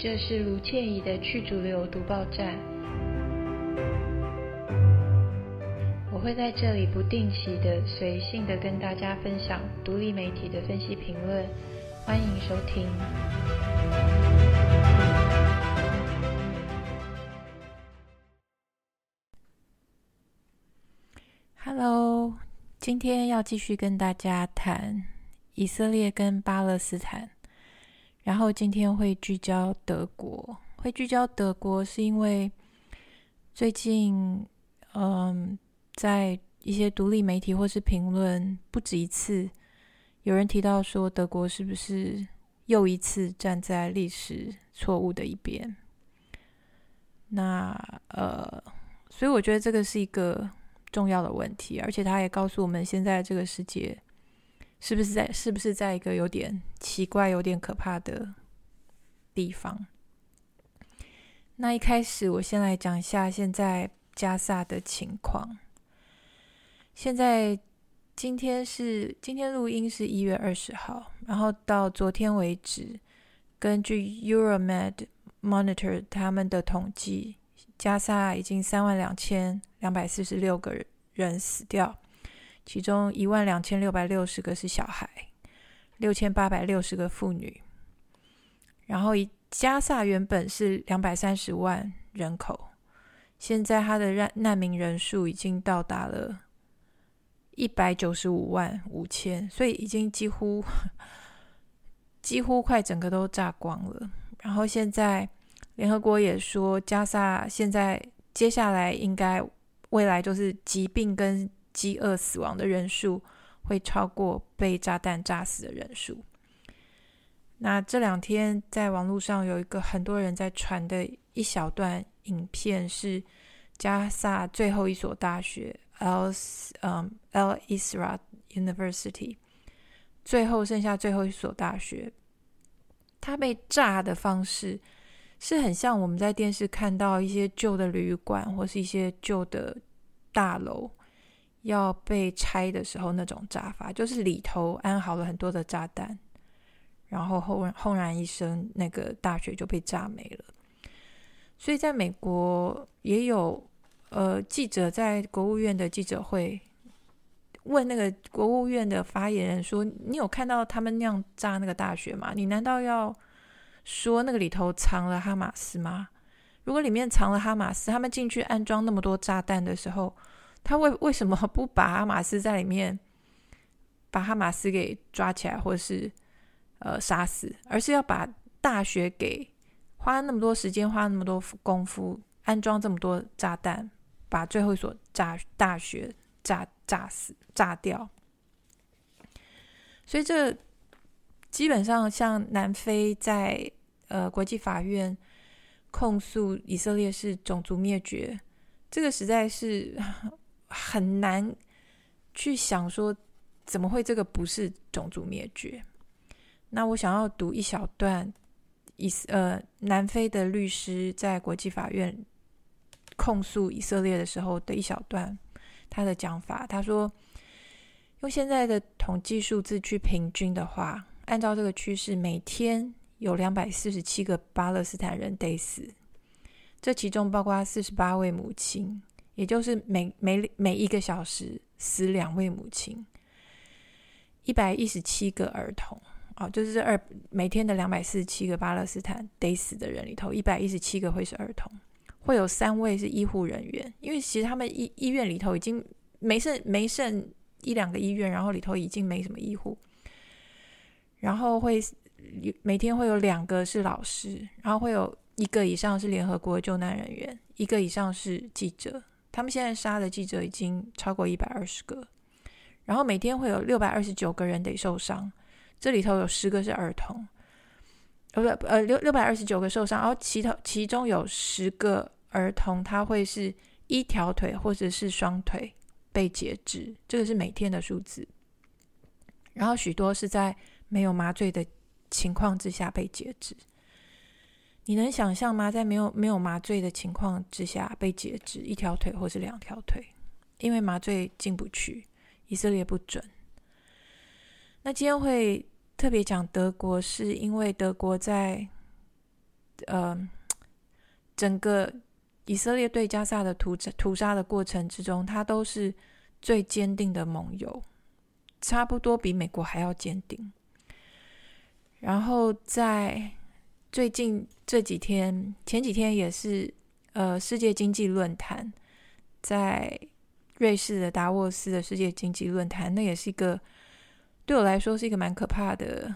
这是卢倩怡的去主流读报站。我会在这里不定期的、随性的跟大家分享独立媒体的分析评论，欢迎收听。Hello，今天要继续跟大家谈以色列跟巴勒斯坦。然后今天会聚焦德国，会聚焦德国是因为最近，嗯，在一些独立媒体或是评论不止一次，有人提到说德国是不是又一次站在历史错误的一边？那呃，所以我觉得这个是一个重要的问题，而且他也告诉我们现在这个世界。是不是在是不是在一个有点奇怪、有点可怕的地方？那一开始，我先来讲一下现在加萨的情况。现在今天是今天录音是一月二十号，然后到昨天为止，根据 Euromed Monitor 他们的统计，加萨已经三万两千两百四十六个人死掉。其中一万两千六百六十个是小孩，六千八百六十个妇女。然后，加萨原本是两百三十万人口，现在他的难难民人数已经到达了一百九十五万五千，所以已经几乎 几乎快整个都炸光了。然后现在联合国也说，加萨现在接下来应该未来就是疾病跟饥饿死亡的人数会超过被炸弹炸死的人数。那这两天在网络上有一个很多人在传的一小段影片，是加萨最后一所大学 Al 嗯 Al Isra University 最后剩下最后一所大学，它被炸的方式是很像我们在电视看到一些旧的旅馆或是一些旧的大楼。要被拆的时候，那种炸法就是里头安好了很多的炸弹，然后轰轰然一声，那个大学就被炸没了。所以在美国也有呃记者在国务院的记者会问那个国务院的发言人说：“你有看到他们那样炸那个大学吗？你难道要说那个里头藏了哈马斯吗？如果里面藏了哈马斯，他们进去安装那么多炸弹的时候。”他为为什么不把哈马斯在里面，把哈马斯给抓起来，或是呃杀死，而是要把大学给花那么多时间，花那么多功夫安装这么多炸弹，把最后一所炸大学炸炸死炸掉？所以这基本上像南非在呃国际法院控诉以色列是种族灭绝，这个实在是。很难去想说，怎么会这个不是种族灭绝？那我想要读一小段以呃南非的律师在国际法院控诉以色列的时候的一小段他的讲法。他说，用现在的统计数字去平均的话，按照这个趋势，每天有两百四十七个巴勒斯坦人得死，这其中包括四十八位母亲。也就是每每每一个小时死两位母亲，一百一十七个儿童啊，就是这二每天的两百四十七个巴勒斯坦得死的人里头，一百一十七个会是儿童，会有三位是医护人员，因为其实他们医医院里头已经没剩没剩一两个医院，然后里头已经没什么医护，然后会每天会有两个是老师，然后会有一个以上是联合国救难人员，一个以上是记者。他们现在杀的记者已经超过一百二十个，然后每天会有六百二十九个人得受伤，这里头有十个是儿童，呃不呃六六百二十九个受伤，然后其头其中有十个儿童他会是一条腿或者是双腿被截肢，这个是每天的数字，然后许多是在没有麻醉的情况之下被截肢。你能想象吗？在没有没有麻醉的情况之下被截肢一条腿或是两条腿，因为麻醉进不去，以色列不准。那今天会特别讲德国，是因为德国在呃，整个以色列对加萨的屠屠杀的过程之中，他都是最坚定的盟友，差不多比美国还要坚定。然后在最近这几天，前几天也是呃世界经济论坛，在瑞士的达沃斯的世界经济论坛，那也是一个对我来说是一个蛮可怕的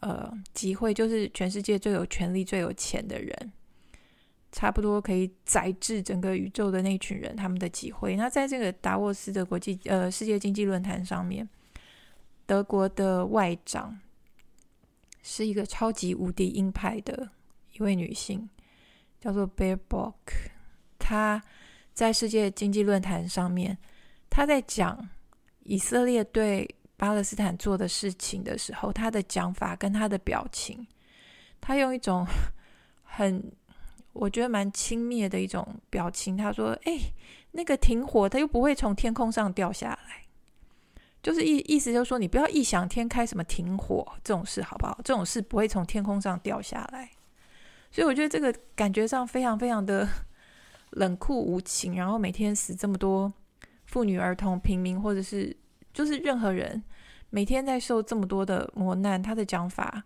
呃机会，就是全世界最有权力、最有钱的人，差不多可以宰制整个宇宙的那群人，他们的机会。那在这个达沃斯的国际呃世界经济论坛上面，德国的外长。是一个超级无敌鹰派的一位女性，叫做 Bear Book。她在世界经济论坛上面，她在讲以色列对巴勒斯坦做的事情的时候，她的讲法跟她的表情，她用一种很我觉得蛮轻蔑的一种表情。她说：“哎，那个停火，它又不会从天空上掉下来。”就是意意思就是说，你不要异想天开什么停火这种事，好不好？这种事不会从天空上掉下来。所以我觉得这个感觉上非常非常的 冷酷无情，然后每天死这么多妇女、儿童、平民，或者是就是任何人，每天在受这么多的磨难。他的讲法，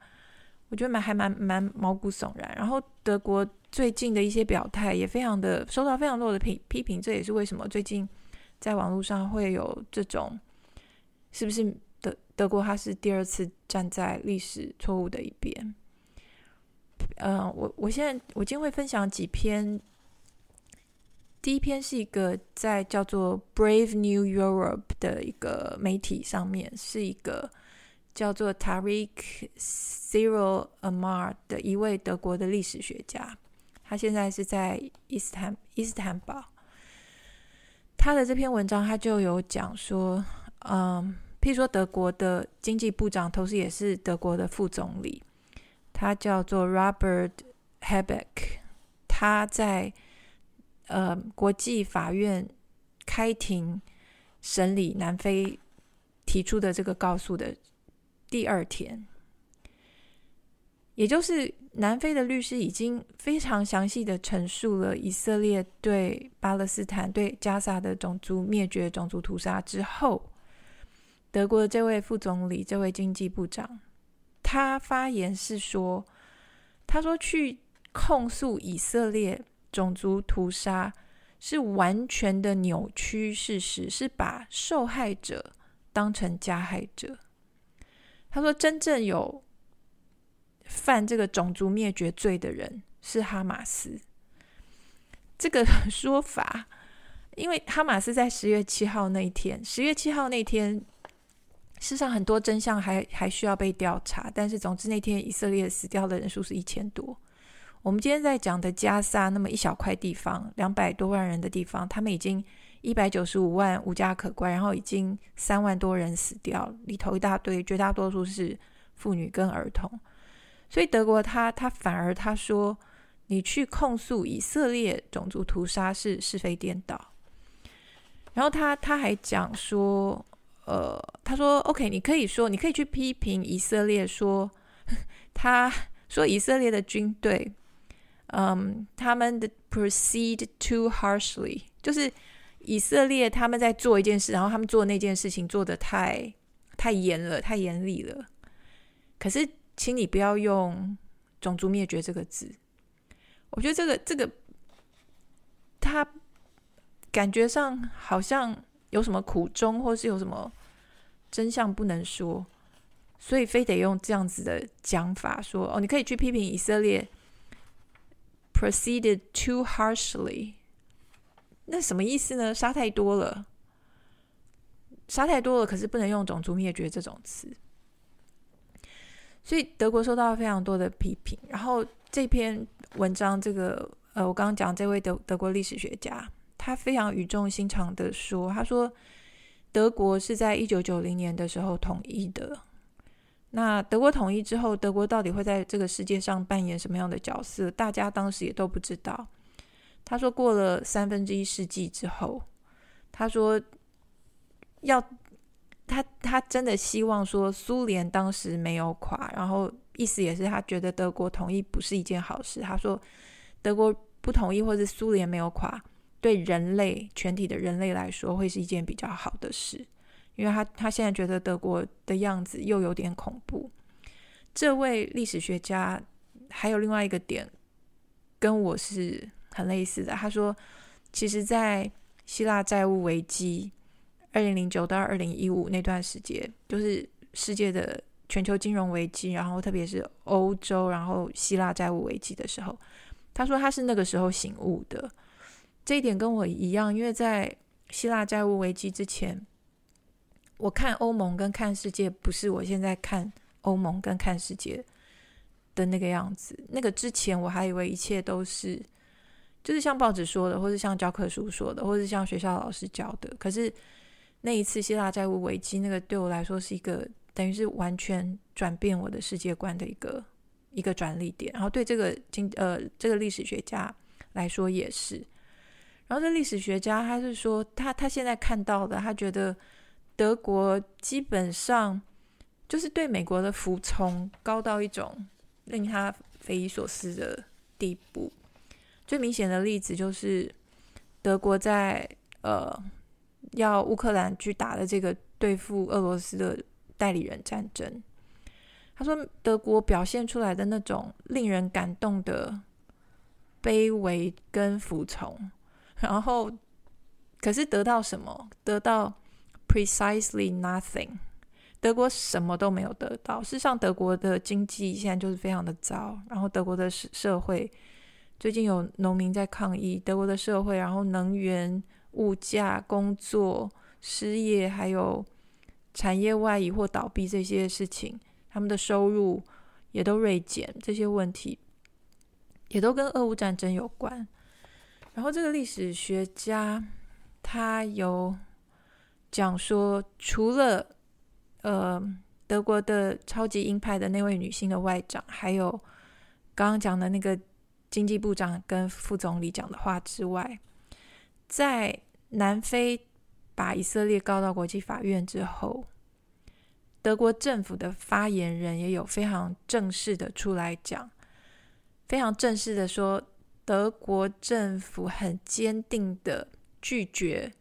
我觉得蛮还蛮蛮毛骨悚然。然后德国最近的一些表态也非常的受到非常多的批批评，这也是为什么最近在网络上会有这种。是不是德德国？他是第二次站在历史错误的一边。嗯、我我现在我今天会分享几篇。第一篇是一个在叫做 Brave New Europe 的一个媒体上面，是一个叫做 Tariq Zero Amar 的一位德国的历史学家。他现在是在伊斯坦伊斯坦堡。他的这篇文章他就有讲说，嗯。譬如说，德国的经济部长，同时也是德国的副总理，他叫做 Robert Habeck。他在呃国际法院开庭审理南非提出的这个告诉的第二天，也就是南非的律师已经非常详细的陈述了以色列对巴勒斯坦、对加沙的种族灭绝、种族屠杀之后。德国的这位副总理，这位经济部长，他发言是说：“他说去控诉以色列种族屠杀是完全的扭曲事实，是把受害者当成加害者。”他说：“真正有犯这个种族灭绝罪的人是哈马斯。”这个说法，因为哈马斯在十月七号那一天，十月七号那天。事实上，很多真相还还需要被调查。但是，总之那天以色列死掉的人数是一千多。我们今天在讲的加萨那么一小块地方，两百多万人的地方，他们已经一百九十五万无家可归，然后已经三万多人死掉，里头一大堆，绝大多数是妇女跟儿童。所以德国他他反而他说，你去控诉以色列种族屠杀是是非颠倒。然后他他还讲说。呃，他说：“OK，你可以说，你可以去批评以色列说，他说以色列的军队，嗯，他们的 proceed too harshly，就是以色列他们在做一件事，然后他们做那件事情做得太太严了，太严厉了。可是，请你不要用种族灭绝这个字。我觉得这个这个，他感觉上好像。”有什么苦衷，或是有什么真相不能说，所以非得用这样子的讲法说哦，你可以去批评以色列 proceeded too harshly，那什么意思呢？杀太多了，杀太多了，可是不能用种族灭绝这种词，所以德国受到了非常多的批评。然后这篇文章，这个呃，我刚刚讲这位德德国历史学家。他非常语重心长的说：“他说，德国是在一九九零年的时候统一的。那德国统一之后，德国到底会在这个世界上扮演什么样的角色？大家当时也都不知道。他说，过了三分之一世纪之后，他说要他他真的希望说，苏联当时没有垮，然后意思也是他觉得德国统一不是一件好事。他说，德国不统一或者苏联没有垮，对人类全体的人类来说会是一件比较好的事，因为他他现在觉得德国的样子又有点恐怖。这位历史学家还有另外一个点跟我是很类似的，他说，其实，在希腊债务危机二零零九到二零一五那段时间，就是世界的。全球金融危机，然后特别是欧洲，然后希腊债务危机的时候，他说他是那个时候醒悟的。这一点跟我一样，因为在希腊债务危机之前，我看欧盟跟看世界不是我现在看欧盟跟看世界的那个样子。那个之前我还以为一切都是，就是像报纸说的，或是像教科书说的，或是像学校老师教的。可是那一次希腊债务危机，那个对我来说是一个。等于是完全转变我的世界观的一个一个转捩点，然后对这个经呃这个历史学家来说也是。然后这历史学家他是说，他他现在看到的，他觉得德国基本上就是对美国的服从高到一种令他匪夷所思的地步。最明显的例子就是德国在呃要乌克兰去打的这个对付俄罗斯的。代理人战争，他说德国表现出来的那种令人感动的卑微跟服从，然后可是得到什么？得到 precisely nothing。德国什么都没有得到。事实上，德国的经济现在就是非常的糟。然后德国的社社会最近有农民在抗议，德国的社会，然后能源、物价、工作、失业，还有。产业外移或倒闭这些事情，他们的收入也都锐减，这些问题也都跟俄乌战争有关。然后这个历史学家他有讲说，除了呃德国的超级鹰派的那位女性的外长，还有刚刚讲的那个经济部长跟副总理讲的话之外，在南非。把以色列告到国际法院之后，德国政府的发言人也有非常正式的出来讲，非常正式的说，德国政府很坚定的拒绝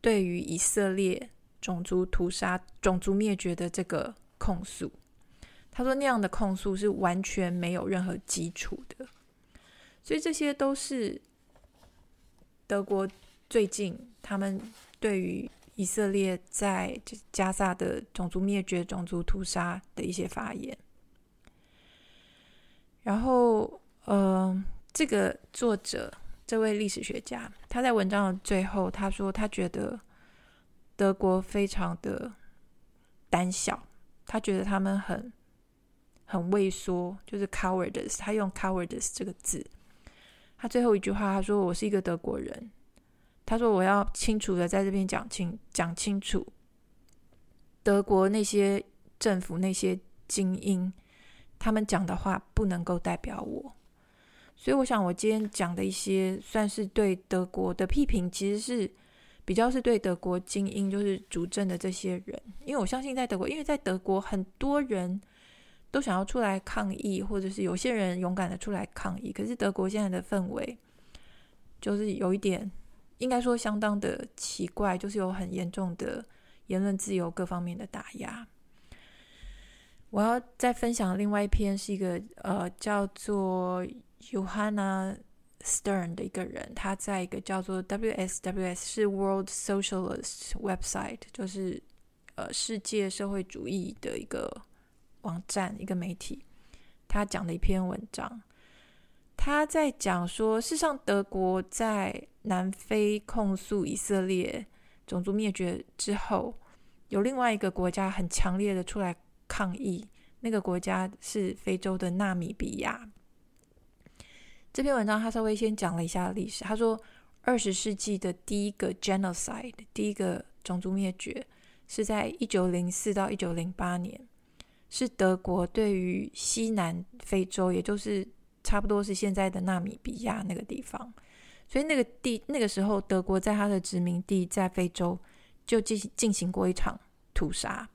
对于以色列种族屠杀、种族灭绝的这个控诉。他说那样的控诉是完全没有任何基础的，所以这些都是德国。最近，他们对于以色列在加萨的种族灭绝、种族屠杀的一些发言。然后，呃，这个作者，这位历史学家，他在文章的最后，他说他觉得德国非常的胆小，他觉得他们很很畏缩，就是 cowardice，他用 cowardice 这个字。他最后一句话，他说：“我是一个德国人。”他说：“我要清楚的在这边讲清讲清楚，德国那些政府那些精英，他们讲的话不能够代表我。所以，我想我今天讲的一些算是对德国的批评，其实是比较是对德国精英，就是主政的这些人。因为我相信在德国，因为在德国很多人都想要出来抗议，或者是有些人勇敢的出来抗议。可是德国现在的氛围就是有一点。”应该说相当的奇怪，就是有很严重的言论自由各方面的打压。我要再分享另外一篇，是一个呃叫做 Johanna Stern 的一个人，他在一个叫做 WSWS 是 World Socialist Website，就是呃世界社会主义的一个网站一个媒体，他讲的一篇文章。他在讲说，事实上，德国在南非控诉以色列种族灭绝之后，有另外一个国家很强烈的出来抗议，那个国家是非洲的纳米比亚。这篇文章他稍微先讲了一下历史。他说，二十世纪的第一个 genocide，第一个种族灭绝，是在一九零四到一九零八年，是德国对于西南非洲，也就是。差不多是现在的纳米比亚那个地方，所以那个地那个时候，德国在他的殖民地在非洲就进行进行过一场屠杀。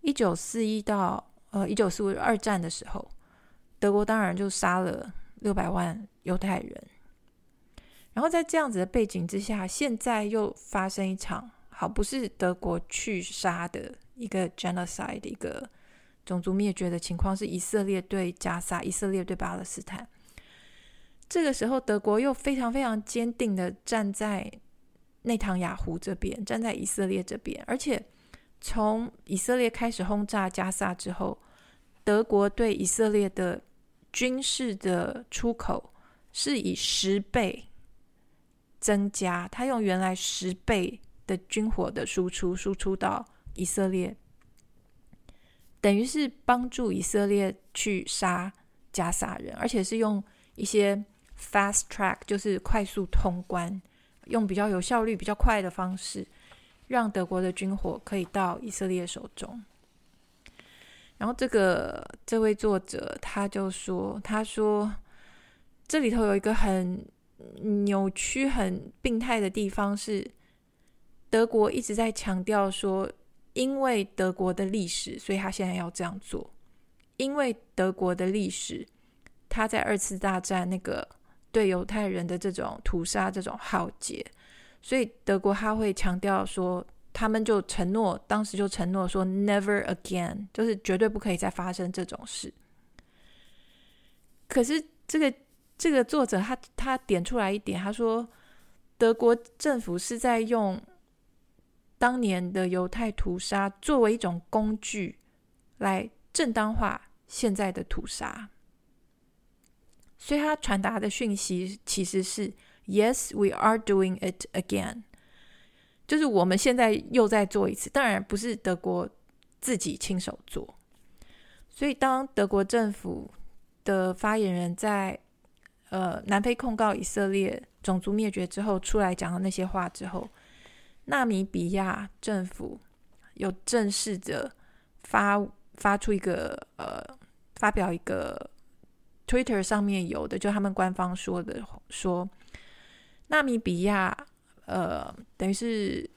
一九四一到呃，一九四五二战的时候，德国当然就杀了六百万犹太人。然后在这样子的背景之下，现在又发生一场好不是德国去杀的一个 genocide 的一个种族灭绝的情况，是以色列对加萨，以色列对巴勒斯坦。这个时候，德国又非常非常坚定的站在内塔尼亚胡这边，站在以色列这边。而且从以色列开始轰炸加萨之后，德国对以色列的军事的出口是以十倍。增加，他用原来十倍的军火的输出输出到以色列，等于是帮助以色列去杀加萨人，而且是用一些 fast track，就是快速通关，用比较有效率、比较快的方式，让德国的军火可以到以色列手中。然后这个这位作者他就说：“他说这里头有一个很。”扭曲很病态的地方是，德国一直在强调说，因为德国的历史，所以他现在要这样做。因为德国的历史，他在二次大战那个对犹太人的这种屠杀、这种浩劫，所以德国他会强调说，他们就承诺，当时就承诺说，never again，就是绝对不可以再发生这种事。可是这个。这个作者他他点出来一点，他说德国政府是在用当年的犹太屠杀作为一种工具来正当化现在的屠杀，所以他传达的讯息其实是 “Yes, we are doing it again”，就是我们现在又在做一次，当然不是德国自己亲手做。所以当德国政府的发言人在呃，南非控告以色列种族灭绝之后，出来讲的那些话之后，纳米比亚政府有正式的发发出一个呃，发表一个 Twitter 上面有的，就他们官方说的说，纳米比亚呃，等于是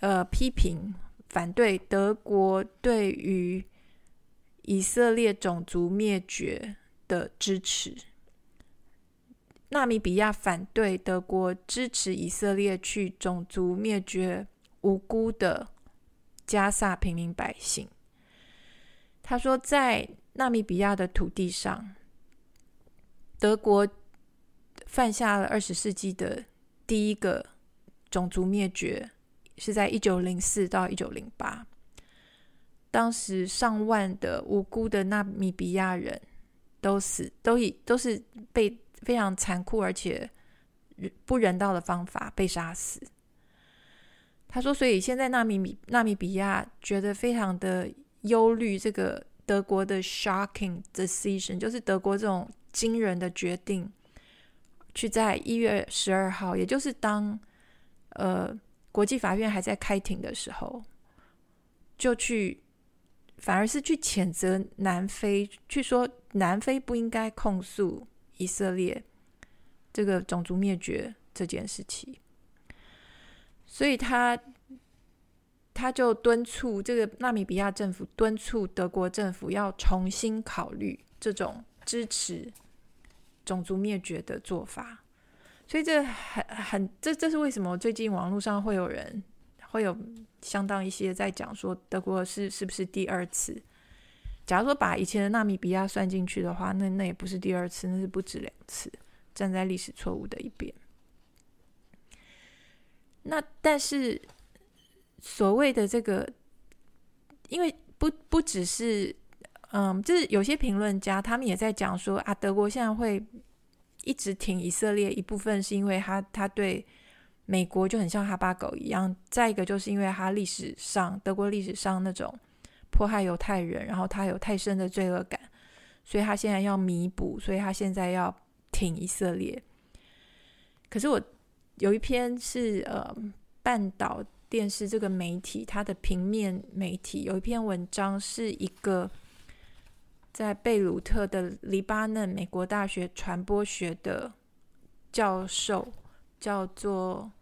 呃批评反对德国对于以色列种族灭绝的支持。纳米比亚反对德国支持以色列去种族灭绝无辜的加萨平民百姓。他说，在纳米比亚的土地上，德国犯下了二十世纪的第一个种族灭绝，是在一九零四到一九零八。当时上万的无辜的纳米比亚人都死，都以都是被。非常残酷而且不人道的方法被杀死。他说：“所以现在纳米米纳米比亚觉得非常的忧虑，这个德国的 shocking decision，就是德国这种惊人的决定，去在一月十二号，也就是当呃国际法院还在开庭的时候，就去反而是去谴责南非，去说南非不应该控诉。”以色列这个种族灭绝这件事情，所以他他就敦促这个纳米比亚政府，敦促德国政府要重新考虑这种支持种族灭绝的做法。所以这很很这这是为什么最近网络上会有人会有相当一些在讲说德国是是不是第二次？假如说把以前的纳米比亚算进去的话，那那也不是第二次，那是不止两次站在历史错误的一边。那但是所谓的这个，因为不不只是，嗯，就是有些评论家他们也在讲说啊，德国现在会一直挺以色列，一部分是因为他他对美国就很像哈巴狗一样，再一个就是因为他历史上德国历史上那种。迫害犹太人，然后他有太深的罪恶感，所以他现在要弥补，所以他现在要挺以色列。可是我有一篇是呃半岛电视这个媒体，它的平面媒体有一篇文章，是一个在贝鲁特的黎巴嫩美国大学传播学的教授，叫做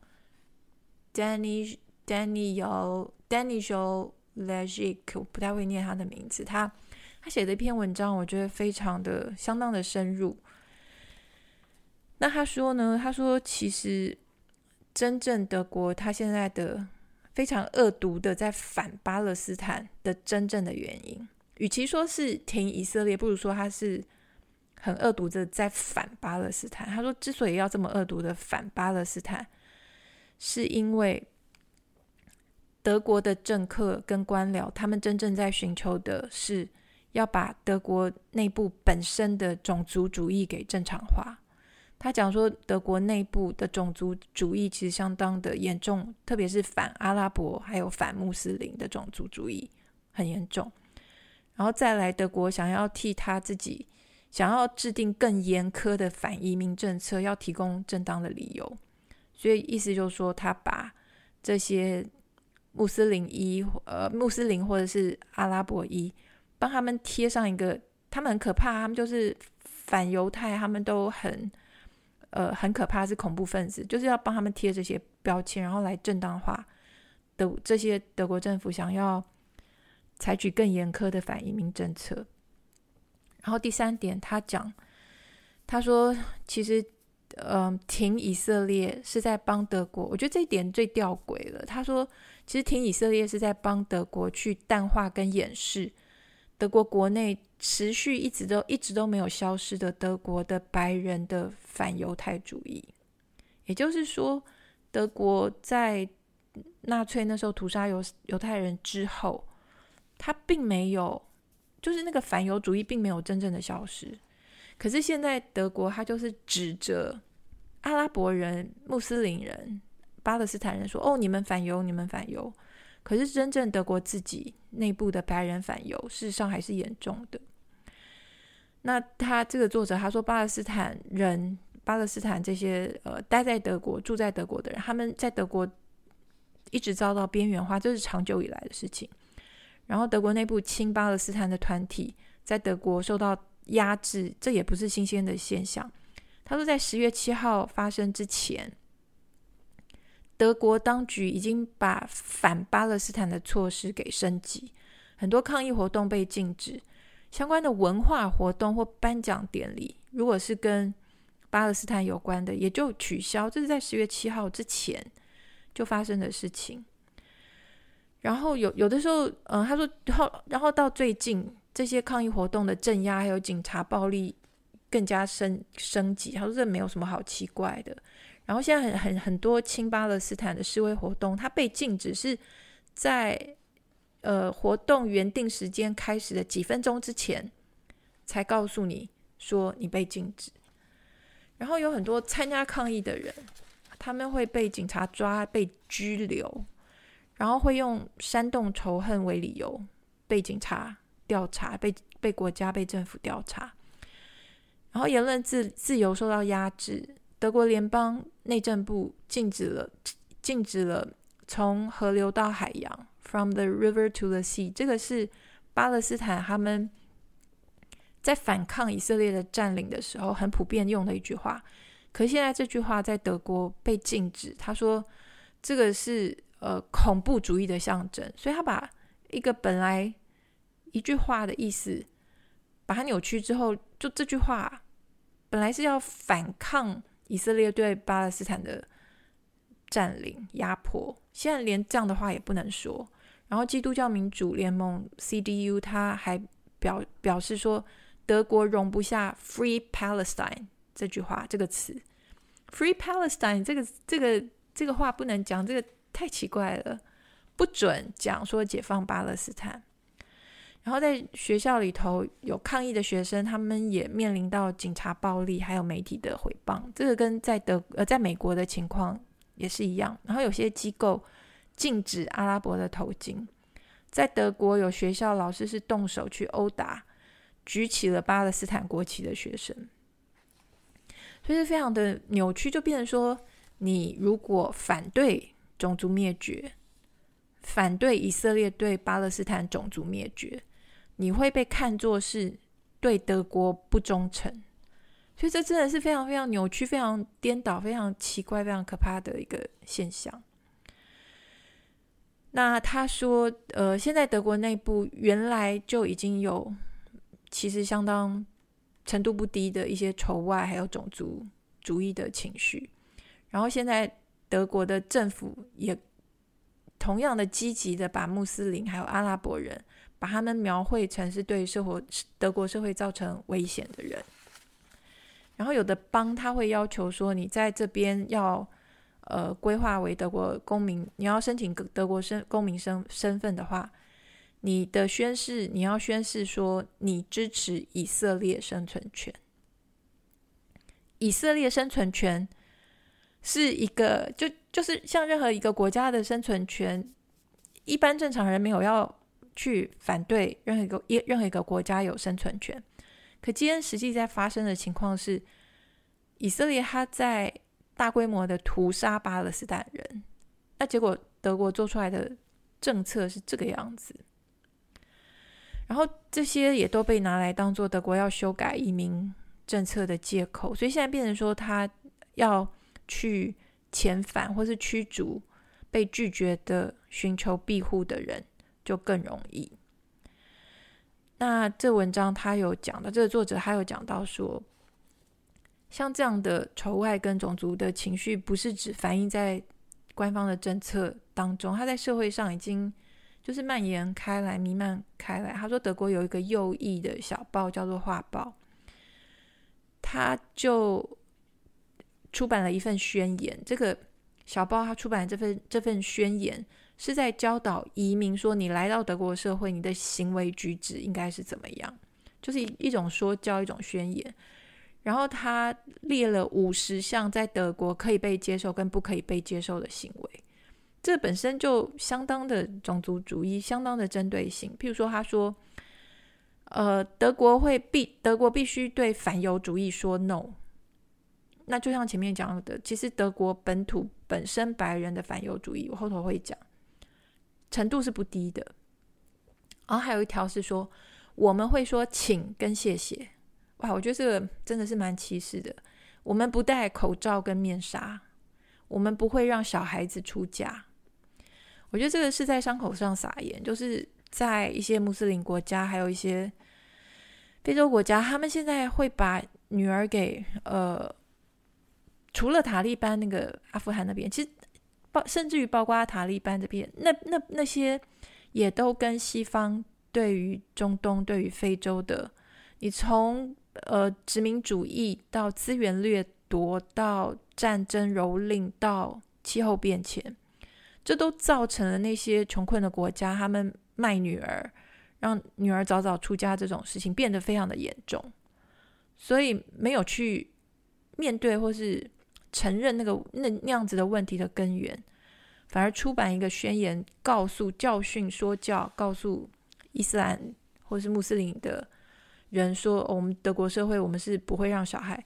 Danny Daniel Daniel。Legic，我不太会念他的名字。他他写的一篇文章，我觉得非常的相当的深入。那他说呢？他说其实真正德国他现在的非常恶毒的在反巴勒斯坦的真正的原因，与其说是挺以色列，不如说他是很恶毒的在反巴勒斯坦。他说之所以要这么恶毒的反巴勒斯坦，是因为。德国的政客跟官僚，他们真正在寻求的是要把德国内部本身的种族主义给正常化。他讲说，德国内部的种族主义其实相当的严重，特别是反阿拉伯还有反穆斯林的种族主义很严重。然后再来，德国想要替他自己想要制定更严苛的反移民政策，要提供正当的理由。所以意思就是说，他把这些。穆斯林一，呃，穆斯林或者是阿拉伯裔，帮他们贴上一个，他们很可怕，他们就是反犹太，他们都很，呃，很可怕，是恐怖分子，就是要帮他们贴这些标签，然后来正当化的这些德国政府想要采取更严苛的反移民政策。然后第三点，他讲，他说，其实。嗯，挺以色列是在帮德国，我觉得这一点最吊诡了。他说，其实挺以色列是在帮德国去淡化跟掩饰德国国内持续一直都一直都没有消失的德国的白人的反犹太主义。也就是说，德国在纳粹那时候屠杀犹犹太人之后，他并没有，就是那个反犹主义并没有真正的消失。可是现在德国，他就是指着阿拉伯人、穆斯林人、巴勒斯坦人说：“哦，你们反犹，你们反犹。”可是真正德国自己内部的白人反犹，事实上还是严重的。那他这个作者他说，巴勒斯坦人、巴勒斯坦这些呃待在德国、住在德国的人，他们在德国一直遭到边缘化，这是长久以来的事情。然后德国内部亲巴勒斯坦的团体在德国受到。压制，这也不是新鲜的现象。他说，在十月七号发生之前，德国当局已经把反巴勒斯坦的措施给升级，很多抗议活动被禁止，相关的文化活动或颁奖典礼，如果是跟巴勒斯坦有关的，也就取消。这是在十月七号之前就发生的事情。然后有有的时候，嗯，他说，然后然后到最近。这些抗议活动的镇压还有警察暴力更加升升级，他说这没有什么好奇怪的。然后现在很很很多亲巴勒斯坦的示威活动，它被禁止是在呃活动原定时间开始的几分钟之前才告诉你说你被禁止。然后有很多参加抗议的人，他们会被警察抓、被拘留，然后会用煽动仇恨为理由被警察。调查被被国家被政府调查，然后言论自自由受到压制。德国联邦内政部禁止了禁止了从河流到海洋，from the river to the sea。这个是巴勒斯坦他们在反抗以色列的占领的时候很普遍用的一句话。可现在这句话在德国被禁止，他说这个是呃恐怖主义的象征，所以他把一个本来。一句话的意思，把它扭曲之后，就这句话本来是要反抗以色列对巴勒斯坦的占领压迫，现在连这样的话也不能说。然后基督教民主联盟 CDU 他还表表示说，德国容不下 Free Palestine 这句话这个词，Free Palestine 这个这个这个话不能讲，这个太奇怪了，不准讲说解放巴勒斯坦。然后在学校里头有抗议的学生，他们也面临到警察暴力，还有媒体的诽谤。这个跟在德呃在美国的情况也是一样。然后有些机构禁止阿拉伯的头巾，在德国有学校老师是动手去殴打举起了巴勒斯坦国旗的学生，所以是非常的扭曲，就变成说，你如果反对种族灭绝，反对以色列对巴勒斯坦种族灭绝。你会被看作是对德国不忠诚，所以这真的是非常非常扭曲、非常颠倒、非常奇怪、非常可怕的一个现象。那他说，呃，现在德国内部原来就已经有其实相当程度不低的一些仇外还有种族主义的情绪。然后现在德国的政府也同样的积极的把穆斯林还有阿拉伯人，把他们描绘成是对社会德国社会造成危险的人。然后有的邦他会要求说，你在这边要呃规划为德国公民，你要申请德国身公民身身份的话，你的宣誓你要宣誓说你支持以色列生存权。以色列生存权是一个就就是像任何一个国家的生存权，一般正常人没有要去反对任何一个一任何一个国家有生存权。可今天实际在发生的情况是，以色列他在大规模的屠杀巴勒斯坦人，那结果德国做出来的政策是这个样子，然后这些也都被拿来当做德国要修改移民政策的借口，所以现在变成说他要去遣返或是驱逐被拒绝的寻求庇护的人就更容易。那这文章他有讲到，这个作者他有讲到说，像这样的仇外跟种族的情绪，不是只反映在官方的政策当中，他在社会上已经就是蔓延开来、弥漫开来。他说，德国有一个右翼的小报叫做《画报》，他就出版了一份宣言。这个小报他出版这份这份宣言。是在教导移民说，你来到德国社会，你的行为举止应该是怎么样，就是一种说教，一种宣言。然后他列了五十项在德国可以被接受跟不可以被接受的行为，这本身就相当的种族主义，相当的针对性。譬如说，他说，呃，德国会必德国必须对反犹主义说 no。那就像前面讲的，其实德国本土本身白人的反犹主义，我后头会讲。程度是不低的，然后还有一条是说，我们会说请跟谢谢，哇，我觉得这个真的是蛮歧视的。我们不戴口罩跟面纱，我们不会让小孩子出嫁。我觉得这个是在伤口上撒盐，就是在一些穆斯林国家，还有一些非洲国家，他们现在会把女儿给呃，除了塔利班那个阿富汗那边，其实包。甚至于包括塔利班这边，那那那些也都跟西方对于中东、对于非洲的，你从呃殖民主义到资源掠夺，到战争蹂躏，到气候变迁，这都造成了那些穷困的国家，他们卖女儿，让女儿早早出家这种事情变得非常的严重，所以没有去面对或是。承认那个那那样子的问题的根源，反而出版一个宣言，告诉教训说教，告诉伊斯兰或是穆斯林的人说，我们德国社会我们是不会让小孩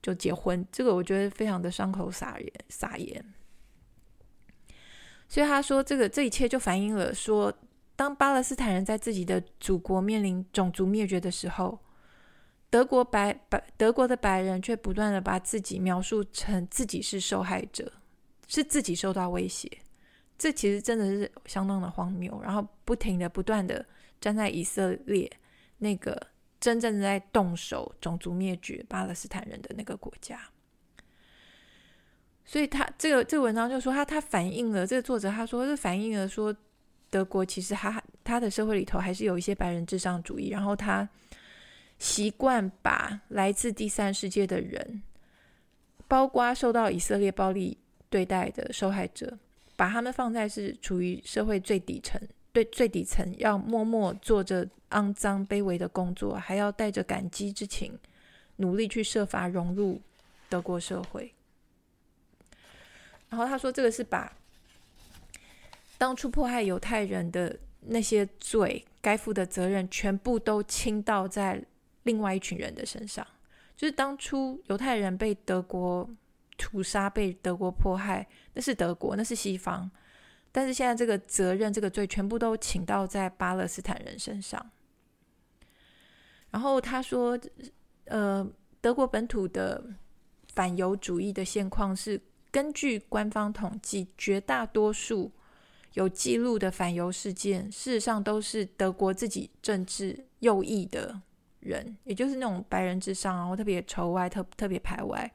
就结婚。这个我觉得非常的伤口撒盐撒盐。所以他说，这个这一切就反映了说，当巴勒斯坦人在自己的祖国面临种族灭绝的时候。德国白白德国的白人却不断的把自己描述成自己是受害者，是自己受到威胁，这其实真的是相当的荒谬。然后不停的不断的站在以色列那个真正在动手种族灭绝巴勒斯坦人的那个国家，所以他这个这个文章就说他他反映了这个作者他说是反映了说德国其实他他的社会里头还是有一些白人至上主义，然后他。习惯把来自第三世界的人，包括受到以色列暴力对待的受害者，把他们放在是处于社会最底层、对最底层，要默默做着肮脏卑微的工作，还要带着感激之情，努力去设法融入德国社会。然后他说，这个是把当初迫害犹太人的那些罪该负的责任，全部都倾倒在。另外一群人的身上，就是当初犹太人被德国屠杀、被德国迫害，那是德国，那是西方。但是现在这个责任、这个罪，全部都请到在巴勒斯坦人身上。然后他说：“呃，德国本土的反犹主义的现况是，根据官方统计，绝大多数有记录的反犹事件，事实上都是德国自己政治右翼的人，也就是那种白人至上，然后特别仇外、特特别排外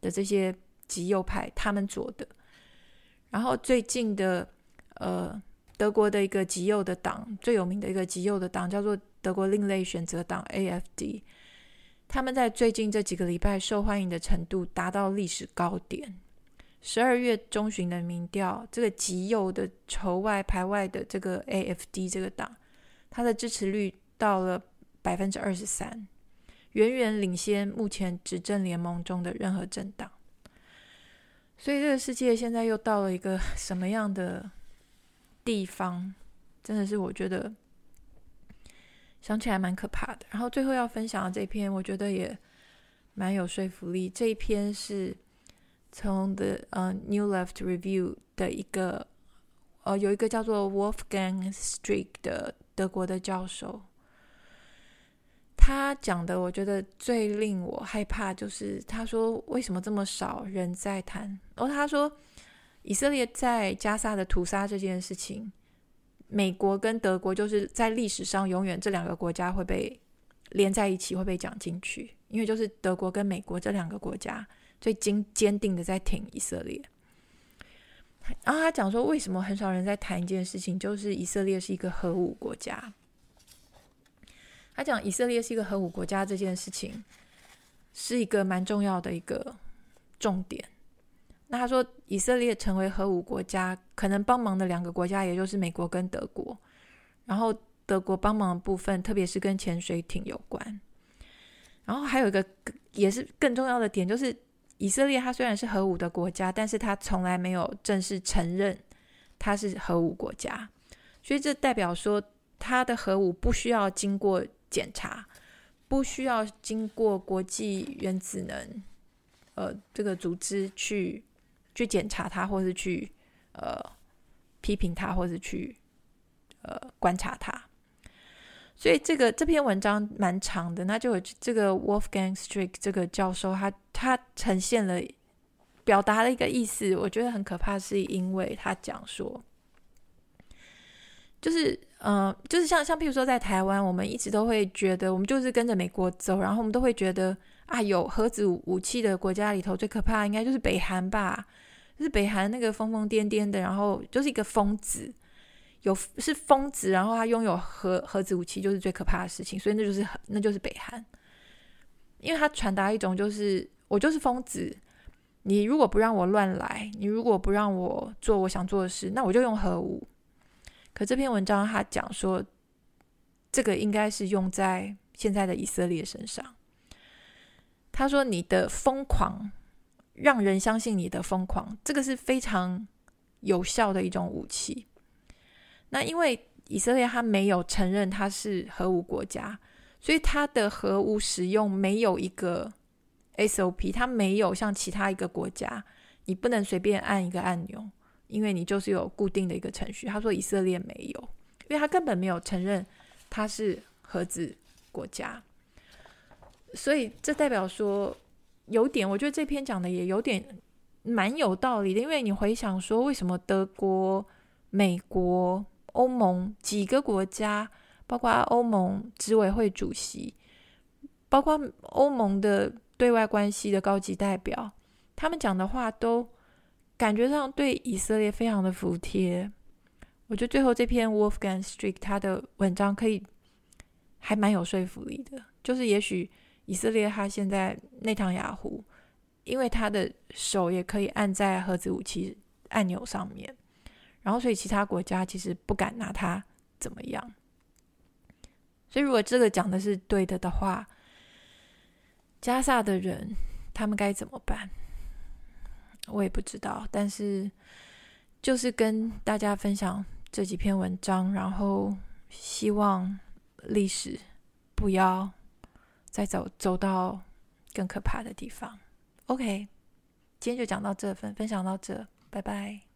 的这些极右派他们做的。然后最近的，呃，德国的一个极右的党，最有名的一个极右的党叫做德国另类选择党 （AFD），他们在最近这几个礼拜受欢迎的程度达到历史高点。十二月中旬的民调，这个极右的仇外排外的这个 AFD 这个党，它的支持率到了百分之二十三，远远领先目前执政联盟中的任何政党。所以这个世界现在又到了一个什么样的地方？真的是我觉得想起来蛮可怕的。然后最后要分享的这篇，我觉得也蛮有说服力。这一篇是。从 The 呃、New Left Review 的一个呃有一个叫做 Wolfgang Streeck 的德国的教授，他讲的我觉得最令我害怕就是他说为什么这么少人在谈？哦，他说以色列在加沙的屠杀这件事情，美国跟德国就是在历史上永远这两个国家会被连在一起，会被讲进去，因为就是德国跟美国这两个国家。最坚坚定的在挺以色列，然后他讲说，为什么很少人在谈一件事情，就是以色列是一个核武国家。他讲以色列是一个核武国家这件事情，是一个蛮重要的一个重点。那他说，以色列成为核武国家，可能帮忙的两个国家，也就是美国跟德国。然后德国帮忙的部分，特别是跟潜水艇有关。然后还有一个也是更重要的点，就是。以色列它虽然是核武的国家，但是它从来没有正式承认它是核武国家，所以这代表说它的核武不需要经过检查，不需要经过国际原子能呃这个组织去去检查它，或是去呃批评它，或是去呃观察它。所以这个这篇文章蛮长的，那就有这个 Wolfgang Strick 这个教授，他他呈现了表达了一个意思，我觉得很可怕，是因为他讲说，就是嗯、就是像像譬如说在台湾，我们一直都会觉得，我们就是跟着美国走，然后我们都会觉得啊，有核子武器的国家里头最可怕应该就是北韩吧，就是北韩那个疯疯癫癫的，然后就是一个疯子。有是疯子，然后他拥有核核子武器，就是最可怕的事情。所以那就是那就是北韩，因为他传达一种就是我就是疯子，你如果不让我乱来，你如果不让我做我想做的事，那我就用核武。可这篇文章他讲说，这个应该是用在现在的以色列身上。他说你的疯狂让人相信你的疯狂，这个是非常有效的一种武器。那因为以色列他没有承认他是核武国家，所以他的核武使用没有一个 SOP，他没有像其他一个国家，你不能随便按一个按钮，因为你就是有固定的一个程序。他说以色列没有，因为他根本没有承认他是核子国家，所以这代表说有点，我觉得这篇讲的也有点蛮有道理的，因为你回想说为什么德国、美国。欧盟几个国家，包括欧盟执委会主席，包括欧盟的对外关系的高级代表，他们讲的话都感觉上对以色列非常的服帖。我觉得最后这篇 Wolfgang Streeck 他的文章可以还蛮有说服力的，就是也许以色列他现在内塔尼亚胡，因为他的手也可以按在核子武器按钮上面。然后，所以其他国家其实不敢拿他怎么样。所以，如果这个讲的是对的的话，加萨的人他们该怎么办？我也不知道。但是，就是跟大家分享这几篇文章，然后希望历史不要再走走到更可怕的地方。OK，今天就讲到这份，分享到这，拜拜。